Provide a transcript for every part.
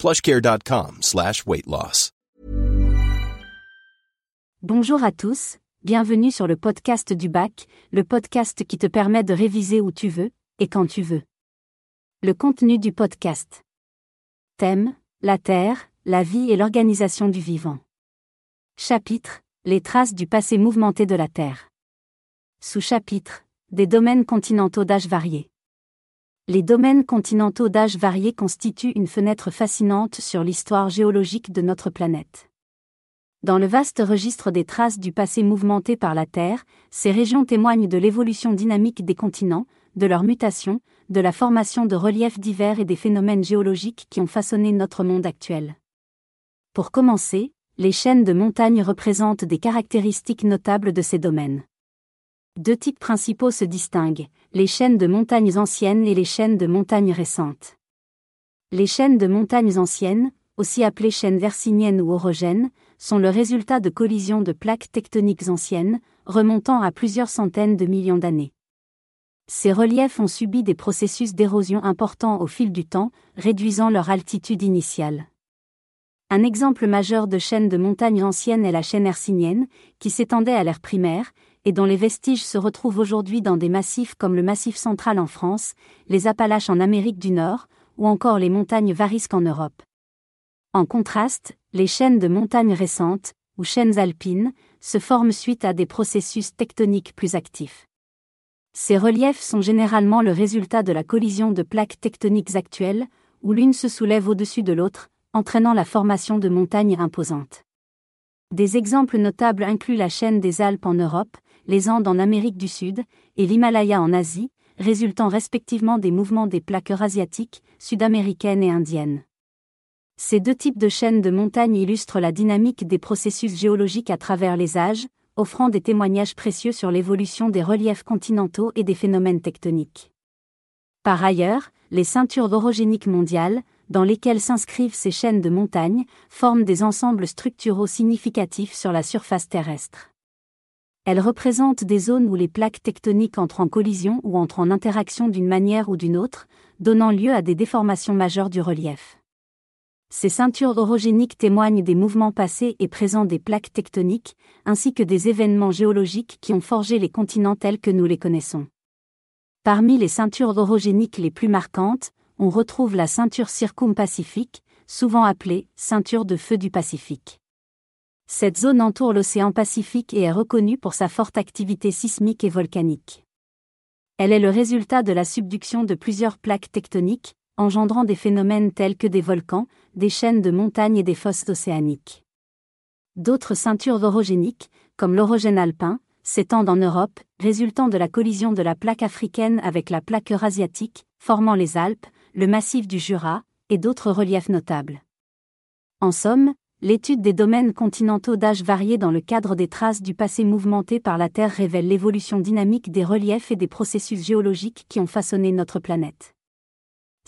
plushcare.com slash weight loss. Bonjour à tous, bienvenue sur le podcast du bac, le podcast qui te permet de réviser où tu veux, et quand tu veux. Le contenu du podcast. Thème, la Terre, la vie et l'organisation du vivant. Chapitre, les traces du passé mouvementé de la Terre. Sous-chapitre, des domaines continentaux d'âge varié. Les domaines continentaux d'âge varié constituent une fenêtre fascinante sur l'histoire géologique de notre planète. Dans le vaste registre des traces du passé mouvementé par la Terre, ces régions témoignent de l'évolution dynamique des continents, de leur mutation, de la formation de reliefs divers et des phénomènes géologiques qui ont façonné notre monde actuel. Pour commencer, les chaînes de montagnes représentent des caractéristiques notables de ces domaines. Deux types principaux se distinguent, les chaînes de montagnes anciennes et les chaînes de montagnes récentes. Les chaînes de montagnes anciennes, aussi appelées chaînes versiniennes ou orogènes, sont le résultat de collisions de plaques tectoniques anciennes, remontant à plusieurs centaines de millions d'années. Ces reliefs ont subi des processus d'érosion importants au fil du temps, réduisant leur altitude initiale. Un exemple majeur de chaîne de montagnes anciennes est la chaîne hercynienne, qui s'étendait à l'ère primaire, et dont les vestiges se retrouvent aujourd'hui dans des massifs comme le Massif central en France, les Appalaches en Amérique du Nord, ou encore les montagnes Varisques en Europe. En contraste, les chaînes de montagnes récentes, ou chaînes alpines, se forment suite à des processus tectoniques plus actifs. Ces reliefs sont généralement le résultat de la collision de plaques tectoniques actuelles, où l'une se soulève au-dessus de l'autre, entraînant la formation de montagnes imposantes. Des exemples notables incluent la chaîne des Alpes en Europe, les Andes en Amérique du Sud, et l'Himalaya en Asie, résultant respectivement des mouvements des plaques eurasiatiques, sud-américaines et indiennes. Ces deux types de chaînes de montagnes illustrent la dynamique des processus géologiques à travers les âges, offrant des témoignages précieux sur l'évolution des reliefs continentaux et des phénomènes tectoniques. Par ailleurs, les ceintures orogéniques mondiales, dans lesquelles s'inscrivent ces chaînes de montagnes, forment des ensembles structuraux significatifs sur la surface terrestre. Elles représentent des zones où les plaques tectoniques entrent en collision ou entrent en interaction d'une manière ou d'une autre, donnant lieu à des déformations majeures du relief. Ces ceintures orogéniques témoignent des mouvements passés et présents des plaques tectoniques, ainsi que des événements géologiques qui ont forgé les continents tels que nous les connaissons. Parmi les ceintures orogéniques les plus marquantes, on retrouve la ceinture circumpacifique, souvent appelée ceinture de feu du Pacifique. Cette zone entoure l'océan Pacifique et est reconnue pour sa forte activité sismique et volcanique. Elle est le résultat de la subduction de plusieurs plaques tectoniques, engendrant des phénomènes tels que des volcans, des chaînes de montagnes et des fosses océaniques. D'autres ceintures orogéniques, comme l'orogène alpin, s'étendent en Europe, résultant de la collision de la plaque africaine avec la plaque eurasiatique, formant les Alpes, le massif du Jura, et d'autres reliefs notables. En somme, l'étude des domaines continentaux d'âge varié dans le cadre des traces du passé mouvementé par la Terre révèle l'évolution dynamique des reliefs et des processus géologiques qui ont façonné notre planète.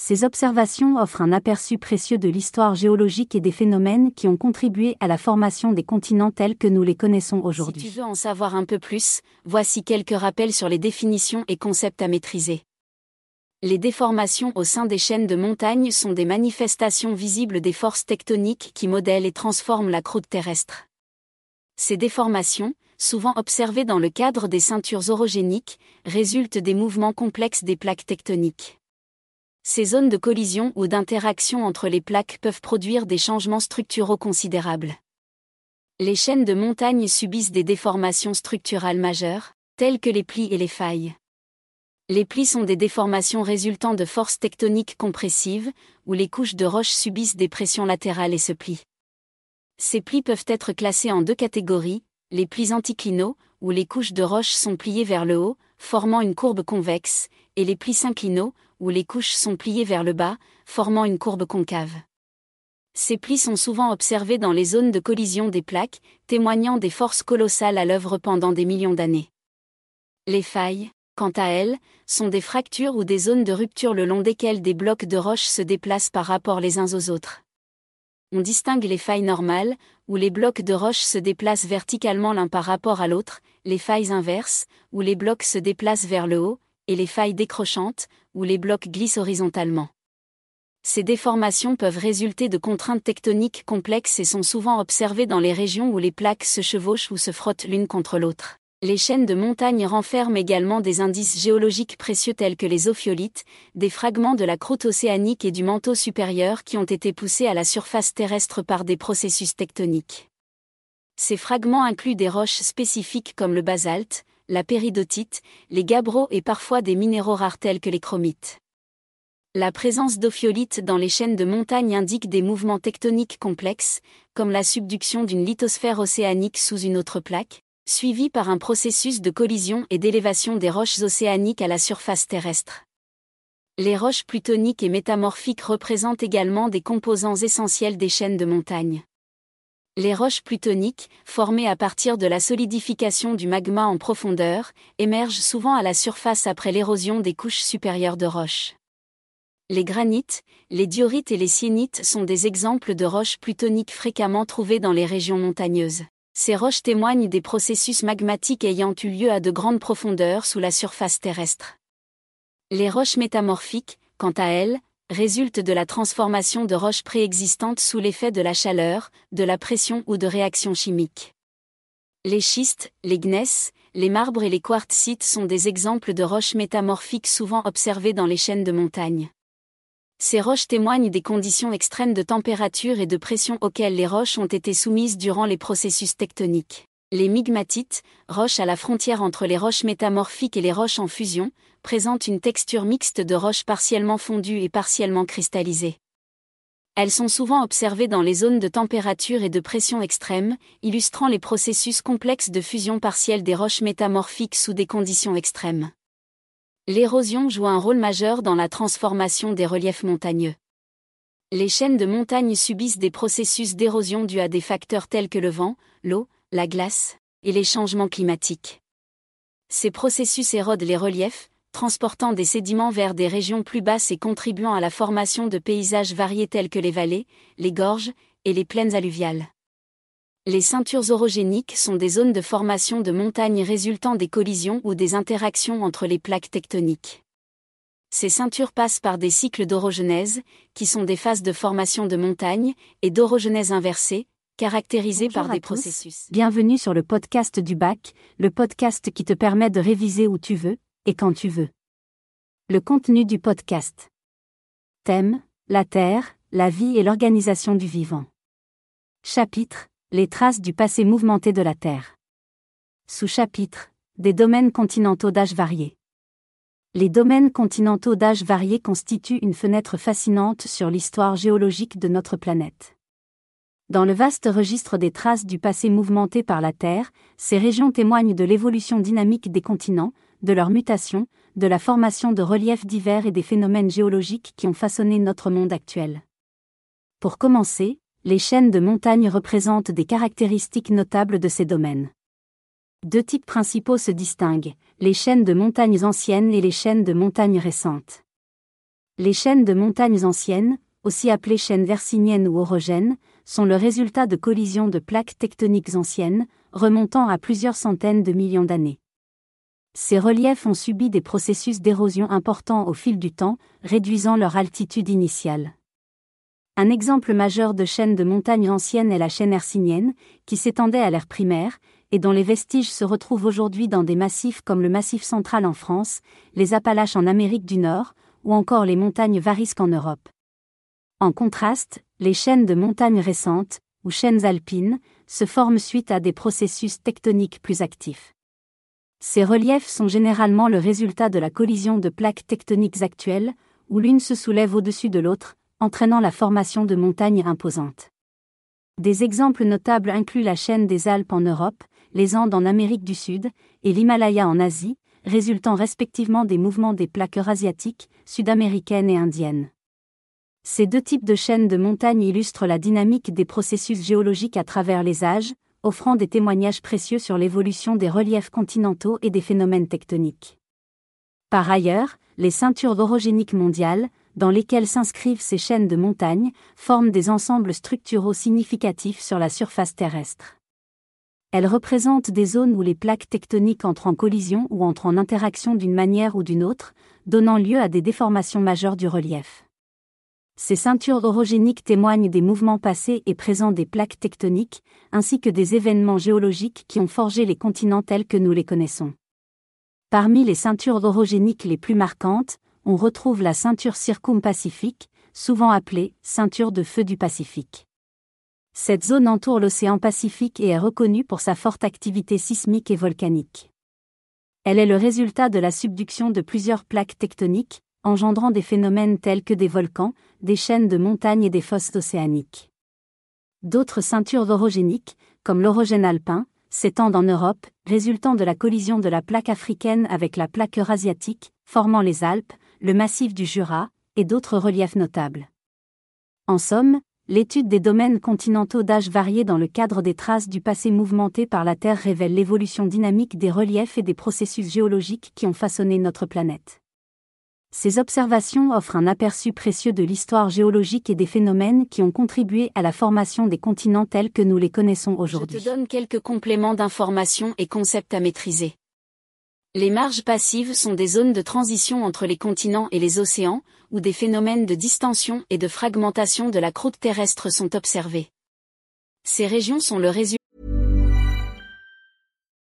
Ces observations offrent un aperçu précieux de l'histoire géologique et des phénomènes qui ont contribué à la formation des continents tels que nous les connaissons aujourd'hui. Si tu veux en savoir un peu plus, voici quelques rappels sur les définitions et concepts à maîtriser. Les déformations au sein des chaînes de montagnes sont des manifestations visibles des forces tectoniques qui modèlent et transforment la croûte terrestre. Ces déformations, souvent observées dans le cadre des ceintures orogéniques, résultent des mouvements complexes des plaques tectoniques. Ces zones de collision ou d'interaction entre les plaques peuvent produire des changements structuraux considérables. Les chaînes de montagnes subissent des déformations structurales majeures, telles que les plis et les failles. Les plis sont des déformations résultant de forces tectoniques compressives, où les couches de roches subissent des pressions latérales et se plient. Ces plis peuvent être classés en deux catégories, les plis anticlinaux, où les couches de roches sont pliées vers le haut, formant une courbe convexe, et les plis synclinaux, où les couches sont pliées vers le bas, formant une courbe concave. Ces plis sont souvent observés dans les zones de collision des plaques, témoignant des forces colossales à l'œuvre pendant des millions d'années. Les failles, quant à elles, sont des fractures ou des zones de rupture le long desquelles des blocs de roches se déplacent par rapport les uns aux autres. On distingue les failles normales, où les blocs de roches se déplacent verticalement l'un par rapport à l'autre, les failles inverses, où les blocs se déplacent vers le haut, et les failles décrochantes, où les blocs glissent horizontalement. Ces déformations peuvent résulter de contraintes tectoniques complexes et sont souvent observées dans les régions où les plaques se chevauchent ou se frottent l'une contre l'autre. Les chaînes de montagnes renferment également des indices géologiques précieux tels que les ophiolites, des fragments de la croûte océanique et du manteau supérieur qui ont été poussés à la surface terrestre par des processus tectoniques. Ces fragments incluent des roches spécifiques comme le basalte, la péridotite, les gabbros et parfois des minéraux rares tels que les chromites. La présence d'ophiolites dans les chaînes de montagne indique des mouvements tectoniques complexes, comme la subduction d'une lithosphère océanique sous une autre plaque, suivi par un processus de collision et d'élévation des roches océaniques à la surface terrestre. Les roches plutoniques et métamorphiques représentent également des composants essentiels des chaînes de montagne. Les roches plutoniques, formées à partir de la solidification du magma en profondeur, émergent souvent à la surface après l'érosion des couches supérieures de roches. Les granites, les diorites et les syénites sont des exemples de roches plutoniques fréquemment trouvées dans les régions montagneuses. Ces roches témoignent des processus magmatiques ayant eu lieu à de grandes profondeurs sous la surface terrestre. Les roches métamorphiques, quant à elles, résulte de la transformation de roches préexistantes sous l'effet de la chaleur, de la pression ou de réactions chimiques. Les schistes, les gneiss, les marbres et les quartzites sont des exemples de roches métamorphiques souvent observées dans les chaînes de montagne. Ces roches témoignent des conditions extrêmes de température et de pression auxquelles les roches ont été soumises durant les processus tectoniques. Les migmatites, roches à la frontière entre les roches métamorphiques et les roches en fusion, présentent une texture mixte de roches partiellement fondues et partiellement cristallisées. Elles sont souvent observées dans les zones de température et de pression extrêmes, illustrant les processus complexes de fusion partielle des roches métamorphiques sous des conditions extrêmes. L'érosion joue un rôle majeur dans la transformation des reliefs montagneux. Les chaînes de montagnes subissent des processus d'érosion dus à des facteurs tels que le vent, l'eau, la glace, et les changements climatiques. Ces processus érodent les reliefs, transportant des sédiments vers des régions plus basses et contribuant à la formation de paysages variés tels que les vallées, les gorges et les plaines alluviales. Les ceintures orogéniques sont des zones de formation de montagnes résultant des collisions ou des interactions entre les plaques tectoniques. Ces ceintures passent par des cycles d'orogenèse, qui sont des phases de formation de montagnes, et d'orogenèse inversée, caractérisé par des processus. Bienvenue sur le podcast du bac, le podcast qui te permet de réviser où tu veux, et quand tu veux. Le contenu du podcast. Thème, la Terre, la vie et l'organisation du vivant. Chapitre, les traces du passé mouvementé de la Terre. Sous-chapitre, des domaines continentaux d'âge varié. Les domaines continentaux d'âge varié constituent une fenêtre fascinante sur l'histoire géologique de notre planète. Dans le vaste registre des traces du passé mouvementé par la Terre, ces régions témoignent de l'évolution dynamique des continents, de leur mutation, de la formation de reliefs divers et des phénomènes géologiques qui ont façonné notre monde actuel. Pour commencer, les chaînes de montagnes représentent des caractéristiques notables de ces domaines. Deux types principaux se distinguent, les chaînes de montagnes anciennes et les chaînes de montagnes récentes. Les chaînes de montagnes anciennes, aussi appelées chaînes versiniennes ou orogènes, sont le résultat de collisions de plaques tectoniques anciennes, remontant à plusieurs centaines de millions d'années. Ces reliefs ont subi des processus d'érosion importants au fil du temps, réduisant leur altitude initiale. Un exemple majeur de chaîne de montagnes anciennes est la chaîne hercynienne, qui s'étendait à l'ère primaire, et dont les vestiges se retrouvent aujourd'hui dans des massifs comme le Massif central en France, les Appalaches en Amérique du Nord, ou encore les montagnes Varisques en Europe. En contraste, les chaînes de montagnes récentes, ou chaînes alpines, se forment suite à des processus tectoniques plus actifs. Ces reliefs sont généralement le résultat de la collision de plaques tectoniques actuelles, où l'une se soulève au-dessus de l'autre, entraînant la formation de montagnes imposantes. Des exemples notables incluent la chaîne des Alpes en Europe, les Andes en Amérique du Sud, et l'Himalaya en Asie, résultant respectivement des mouvements des plaques eurasiatiques, sud-américaines et indiennes. Ces deux types de chaînes de montagnes illustrent la dynamique des processus géologiques à travers les âges, offrant des témoignages précieux sur l'évolution des reliefs continentaux et des phénomènes tectoniques. Par ailleurs, les ceintures orogéniques mondiales, dans lesquelles s'inscrivent ces chaînes de montagnes, forment des ensembles structuraux significatifs sur la surface terrestre. Elles représentent des zones où les plaques tectoniques entrent en collision ou entrent en interaction d'une manière ou d'une autre, donnant lieu à des déformations majeures du relief. Ces ceintures orogéniques témoignent des mouvements passés et présents des plaques tectoniques, ainsi que des événements géologiques qui ont forgé les continents tels que nous les connaissons. Parmi les ceintures orogéniques les plus marquantes, on retrouve la ceinture circumpacifique, souvent appelée ceinture de feu du Pacifique. Cette zone entoure l'océan Pacifique et est reconnue pour sa forte activité sismique et volcanique. Elle est le résultat de la subduction de plusieurs plaques tectoniques, engendrant des phénomènes tels que des volcans, des chaînes de montagnes et des fosses océaniques. D'autres ceintures orogéniques, comme l'orogène alpin, s'étendent en Europe, résultant de la collision de la plaque africaine avec la plaque eurasiatique, formant les Alpes, le massif du Jura, et d'autres reliefs notables. En somme, l'étude des domaines continentaux d'âge variés dans le cadre des traces du passé mouvementé par la Terre révèle l'évolution dynamique des reliefs et des processus géologiques qui ont façonné notre planète. Ces observations offrent un aperçu précieux de l'histoire géologique et des phénomènes qui ont contribué à la formation des continents tels que nous les connaissons aujourd'hui. Je te donne quelques compléments d'informations et concepts à maîtriser. Les marges passives sont des zones de transition entre les continents et les océans, où des phénomènes de distension et de fragmentation de la croûte terrestre sont observés. Ces régions sont le résultat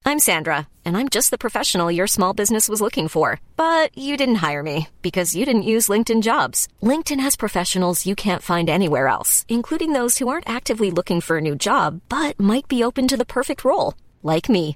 I'm Sandra, and I'm just the professional your small business was looking for. But you didn't hire me because you didn't use LinkedIn jobs. LinkedIn has professionals you can't find anywhere else, including those who aren't actively looking for a new job, but might be open to the perfect role, like me.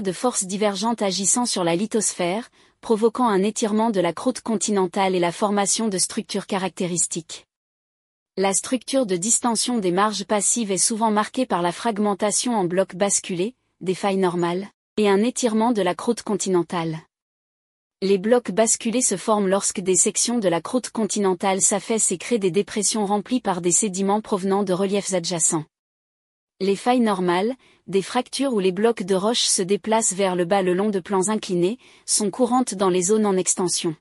De forces divergentes agissant sur la lithosphère, provoquant un étirement de la croûte continentale et la formation de structures caractéristiques. La structure de distension des marges passives est souvent marquée par la fragmentation en blocs basculés, des failles normales, et un étirement de la croûte continentale. Les blocs basculés se forment lorsque des sections de la croûte continentale s'affaissent et créent des dépressions remplies par des sédiments provenant de reliefs adjacents. Les failles normales, des fractures où les blocs de roche se déplacent vers le bas le long de plans inclinés, sont courantes dans les zones en extension.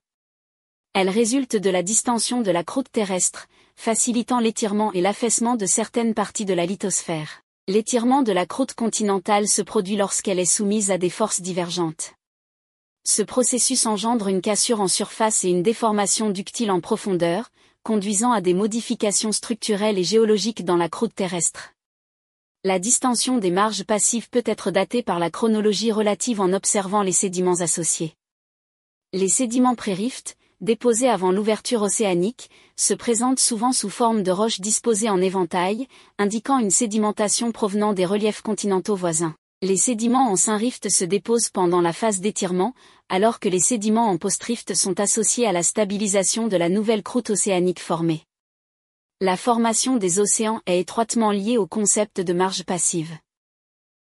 Elles résultent de la distension de la croûte terrestre, facilitant l'étirement et l'affaissement de certaines parties de la lithosphère. L'étirement de la croûte continentale se produit lorsqu'elle est soumise à des forces divergentes. Ce processus engendre une cassure en surface et une déformation ductile en profondeur, conduisant à des modifications structurelles et géologiques dans la croûte terrestre. La distension des marges passives peut être datée par la chronologie relative en observant les sédiments associés. Les sédiments pré-rift, déposés avant l'ouverture océanique, se présentent souvent sous forme de roches disposées en éventail, indiquant une sédimentation provenant des reliefs continentaux voisins. Les sédiments en Saint-Rift se déposent pendant la phase d'étirement, alors que les sédiments en post-rift sont associés à la stabilisation de la nouvelle croûte océanique formée. La formation des océans est étroitement liée au concept de marge passive.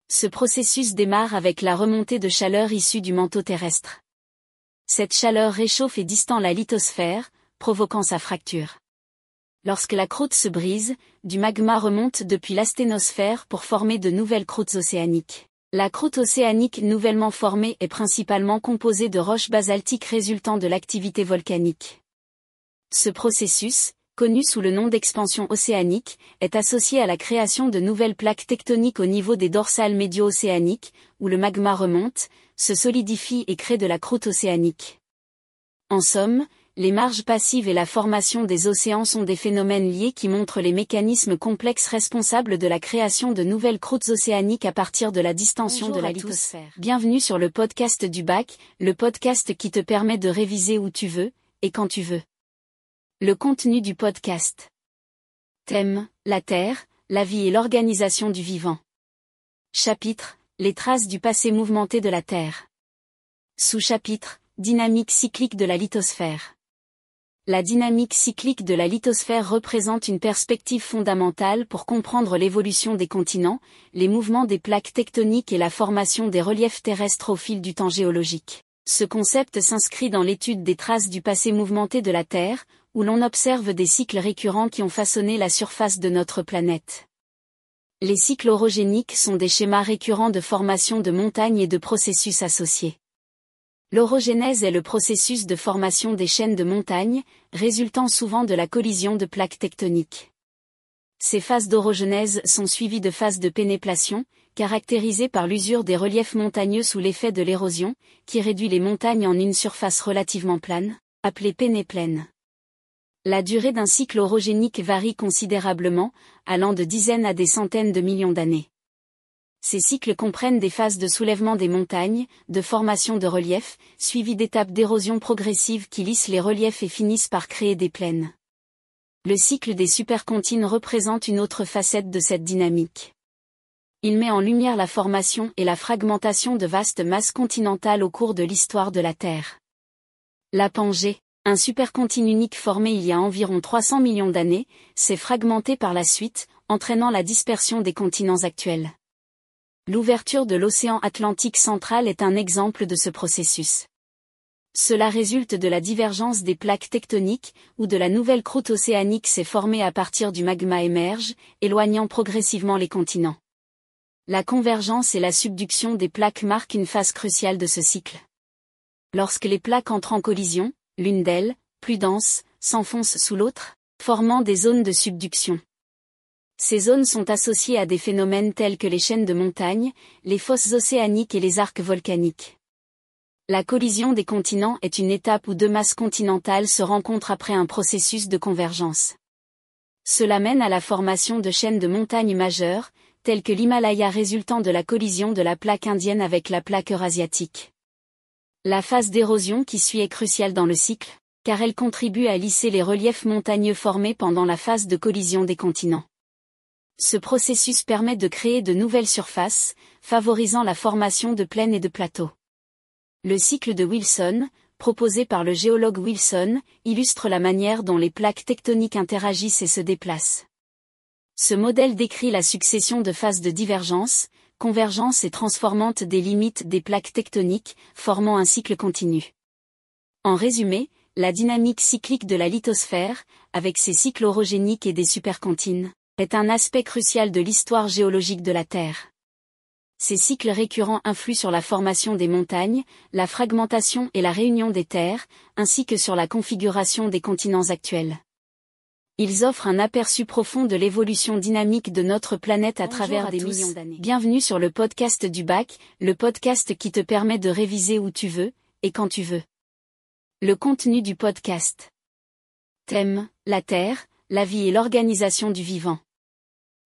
Ce processus démarre avec la remontée de chaleur issue du manteau terrestre. Cette chaleur réchauffe et distend la lithosphère, provoquant sa fracture. Lorsque la croûte se brise, du magma remonte depuis l'asténosphère pour former de nouvelles croûtes océaniques. La croûte océanique nouvellement formée est principalement composée de roches basaltiques résultant de l'activité volcanique. Ce processus, connu sous le nom d'expansion océanique, est associé à la création de nouvelles plaques tectoniques au niveau des dorsales médio-océaniques, où le magma remonte, se solidifie et crée de la croûte océanique. En somme, les marges passives et la formation des océans sont des phénomènes liés qui montrent les mécanismes complexes responsables de la création de nouvelles croûtes océaniques à partir de la distension de la lithosphère. Bienvenue sur le podcast du bac, le podcast qui te permet de réviser où tu veux, et quand tu veux. Le contenu du podcast. Thème, la Terre, la vie et l'organisation du vivant. Chapitre, les traces du passé mouvementé de la Terre. Sous-chapitre, dynamique cyclique de la lithosphère. La dynamique cyclique de la lithosphère représente une perspective fondamentale pour comprendre l'évolution des continents, les mouvements des plaques tectoniques et la formation des reliefs terrestres au fil du temps géologique. Ce concept s'inscrit dans l'étude des traces du passé mouvementé de la Terre, où l'on observe des cycles récurrents qui ont façonné la surface de notre planète. Les cycles orogéniques sont des schémas récurrents de formation de montagnes et de processus associés. L'orogénèse est le processus de formation des chaînes de montagnes, résultant souvent de la collision de plaques tectoniques. Ces phases d'orogenèse sont suivies de phases de pénéplation, caractérisées par l'usure des reliefs montagneux sous l'effet de l'érosion, qui réduit les montagnes en une surface relativement plane, appelée pénéplaine. La durée d'un cycle orogénique varie considérablement, allant de dizaines à des centaines de millions d'années. Ces cycles comprennent des phases de soulèvement des montagnes, de formation de reliefs, suivies d'étapes d'érosion progressive qui lissent les reliefs et finissent par créer des plaines. Le cycle des supercontinents représente une autre facette de cette dynamique. Il met en lumière la formation et la fragmentation de vastes masses continentales au cours de l'histoire de la Terre. La Pangée, un supercontinent unique formé il y a environ 300 millions d'années, s'est fragmenté par la suite, entraînant la dispersion des continents actuels. L'ouverture de l'océan Atlantique central est un exemple de ce processus. Cela résulte de la divergence des plaques tectoniques, où de la nouvelle croûte océanique s'est formée à partir du magma émerge, éloignant progressivement les continents. La convergence et la subduction des plaques marquent une phase cruciale de ce cycle. Lorsque les plaques entrent en collision, l'une d'elles, plus dense, s'enfonce sous l'autre, formant des zones de subduction. Ces zones sont associées à des phénomènes tels que les chaînes de montagnes, les fosses océaniques et les arcs volcaniques. La collision des continents est une étape où deux masses continentales se rencontrent après un processus de convergence. Cela mène à la formation de chaînes de montagnes majeures, telles que l'Himalaya résultant de la collision de la plaque indienne avec la plaque eurasiatique. La phase d'érosion qui suit est cruciale dans le cycle, car elle contribue à lisser les reliefs montagneux formés pendant la phase de collision des continents. Ce processus permet de créer de nouvelles surfaces, favorisant la formation de plaines et de plateaux. Le cycle de Wilson, proposé par le géologue Wilson, illustre la manière dont les plaques tectoniques interagissent et se déplacent. Ce modèle décrit la succession de phases de divergence, convergence et transformante des limites des plaques tectoniques, formant un cycle continu. En résumé, la dynamique cyclique de la lithosphère, avec ses cycles orogéniques et des supercontinents, est un aspect crucial de l'histoire géologique de la Terre. Ces cycles récurrents influent sur la formation des montagnes, la fragmentation et la réunion des terres, ainsi que sur la configuration des continents actuels. Ils offrent un aperçu profond de l'évolution dynamique de notre planète à Bonjour travers à des tous. millions d'années. Bienvenue sur le podcast du bac, le podcast qui te permet de réviser où tu veux, et quand tu veux. Le contenu du podcast. Thème, la Terre, la vie et l'organisation du vivant.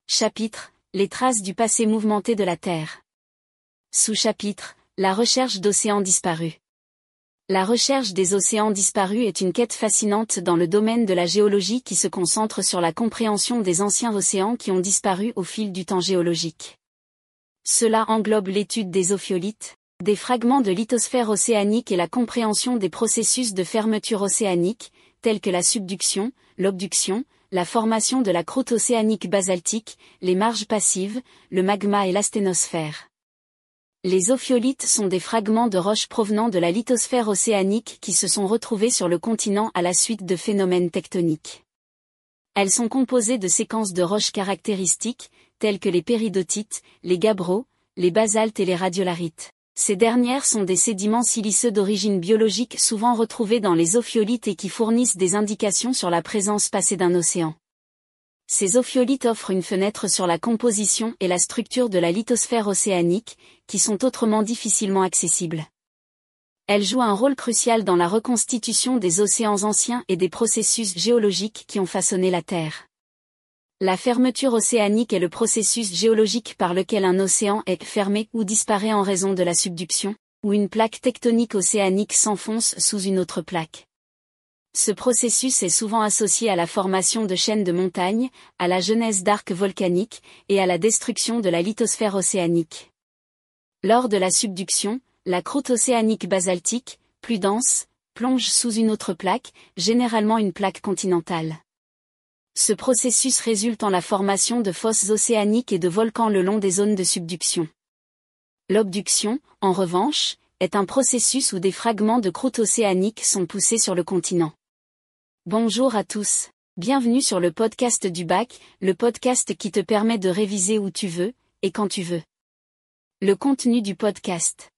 Chapitre, les traces du passé mouvementé de la Terre. Sous-chapitre, la recherche d'océans disparus. La recherche des océans disparus est une quête fascinante dans le domaine de la géologie qui se concentre sur la compréhension des anciens océans qui ont disparu au fil du temps géologique. Cela englobe l'étude des ophiolites, des fragments de lithosphère océanique et la compréhension des processus de fermeture océanique, tels que la subduction, l'obduction, la formation de la croûte océanique basaltique, les marges passives, le magma et l'asténosphère. Les ophiolites sont des fragments de roches provenant de la lithosphère océanique qui se sont retrouvés sur le continent à la suite de phénomènes tectoniques. Elles sont composées de séquences de roches caractéristiques, telles que les péridotites, les gabbros, les basaltes et les radiolarites. Ces dernières sont des sédiments siliceux d'origine biologique souvent retrouvés dans les ophiolites et qui fournissent des indications sur la présence passée d'un océan. Ces ophiolites offrent une fenêtre sur la composition et la structure de la lithosphère océanique, qui sont autrement difficilement accessibles. Elles jouent un rôle crucial dans la reconstitution des océans anciens et des processus géologiques qui ont façonné la Terre. La fermeture océanique est le processus géologique par lequel un océan est fermé ou disparaît en raison de la subduction, ou une plaque tectonique océanique s'enfonce sous une autre plaque. Ce processus est souvent associé à la formation de chaînes de montagnes, à la genèse d'arcs volcaniques, et à la destruction de la lithosphère océanique. Lors de la subduction, la croûte océanique basaltique, plus dense, plonge sous une autre plaque, généralement une plaque continentale. Ce processus résulte en la formation de fosses océaniques et de volcans le long des zones de subduction. L'obduction, en revanche, est un processus où des fragments de croûte océanique sont poussés sur le continent. Bonjour à tous. Bienvenue sur le podcast du bac, le podcast qui te permet de réviser où tu veux, et quand tu veux. Le contenu du podcast.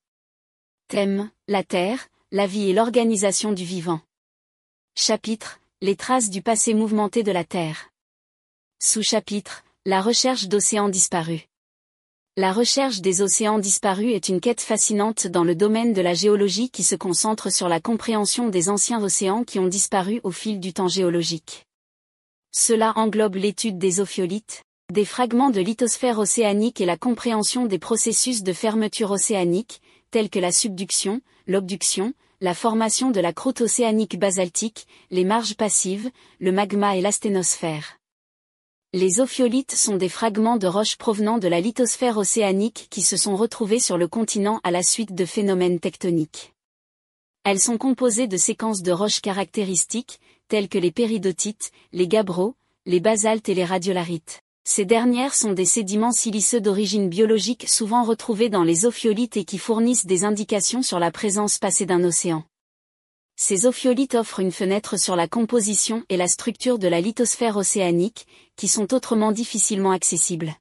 Thème, la Terre, la vie et l'organisation du vivant. Chapitre, les traces du passé mouvementé de la Terre. Sous-chapitre, la recherche d'océans disparus. La recherche des océans disparus est une quête fascinante dans le domaine de la géologie qui se concentre sur la compréhension des anciens océans qui ont disparu au fil du temps géologique. Cela englobe l'étude des ophiolites, des fragments de lithosphère océanique et la compréhension des processus de fermeture océanique, tels que la subduction, l'obduction, la formation de la croûte océanique basaltique, les marges passives, le magma et l'asténosphère. Les ophiolites sont des fragments de roches provenant de la lithosphère océanique qui se sont retrouvés sur le continent à la suite de phénomènes tectoniques. Elles sont composées de séquences de roches caractéristiques, telles que les péridotites, les gabbros, les basaltes et les radiolarites. Ces dernières sont des sédiments siliceux d'origine biologique souvent retrouvés dans les ophiolites et qui fournissent des indications sur la présence passée d'un océan. Ces ophiolites offrent une fenêtre sur la composition et la structure de la lithosphère océanique, qui sont autrement difficilement accessibles.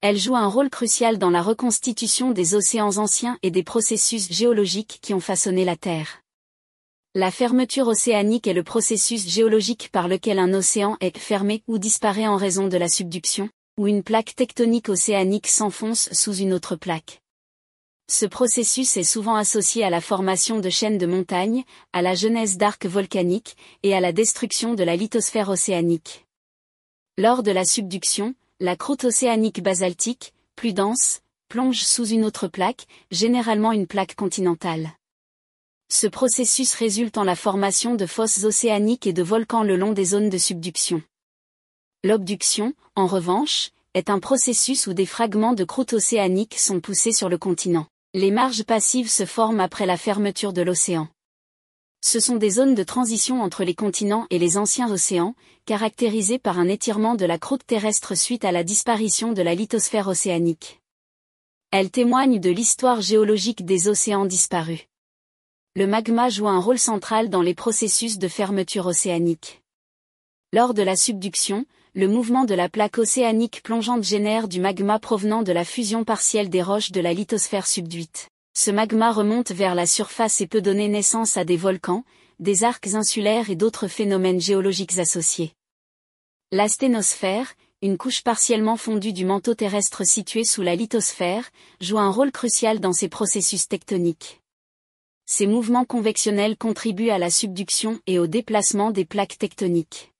Elles jouent un rôle crucial dans la reconstitution des océans anciens et des processus géologiques qui ont façonné la Terre. La fermeture océanique est le processus géologique par lequel un océan est fermé ou disparaît en raison de la subduction, ou une plaque tectonique océanique s'enfonce sous une autre plaque. Ce processus est souvent associé à la formation de chaînes de montagnes, à la genèse d'arcs volcaniques, et à la destruction de la lithosphère océanique. Lors de la subduction, la croûte océanique basaltique, plus dense, plonge sous une autre plaque, généralement une plaque continentale. Ce processus résulte en la formation de fosses océaniques et de volcans le long des zones de subduction. L'obduction, en revanche, est un processus où des fragments de croûte océanique sont poussés sur le continent. Les marges passives se forment après la fermeture de l'océan. Ce sont des zones de transition entre les continents et les anciens océans, caractérisées par un étirement de la croûte terrestre suite à la disparition de la lithosphère océanique. Elles témoignent de l'histoire géologique des océans disparus. Le magma joue un rôle central dans les processus de fermeture océanique. Lors de la subduction, le mouvement de la plaque océanique plongeante génère du magma provenant de la fusion partielle des roches de la lithosphère subduite. Ce magma remonte vers la surface et peut donner naissance à des volcans, des arcs insulaires et d'autres phénomènes géologiques associés. L'asténosphère, une couche partiellement fondue du manteau terrestre situé sous la lithosphère, joue un rôle crucial dans ces processus tectoniques. Ces mouvements convectionnels contribuent à la subduction et au déplacement des plaques tectoniques.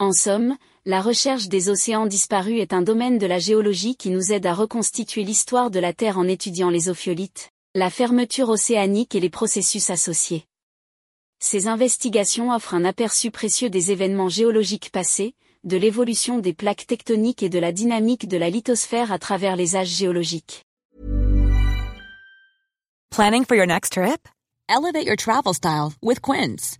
En somme, la recherche des océans disparus est un domaine de la géologie qui nous aide à reconstituer l'histoire de la Terre en étudiant les ophiolites, la fermeture océanique et les processus associés. Ces investigations offrent un aperçu précieux des événements géologiques passés, de l'évolution des plaques tectoniques et de la dynamique de la lithosphère à travers les âges géologiques. Planning for your next trip? Elevate your travel style with Quince.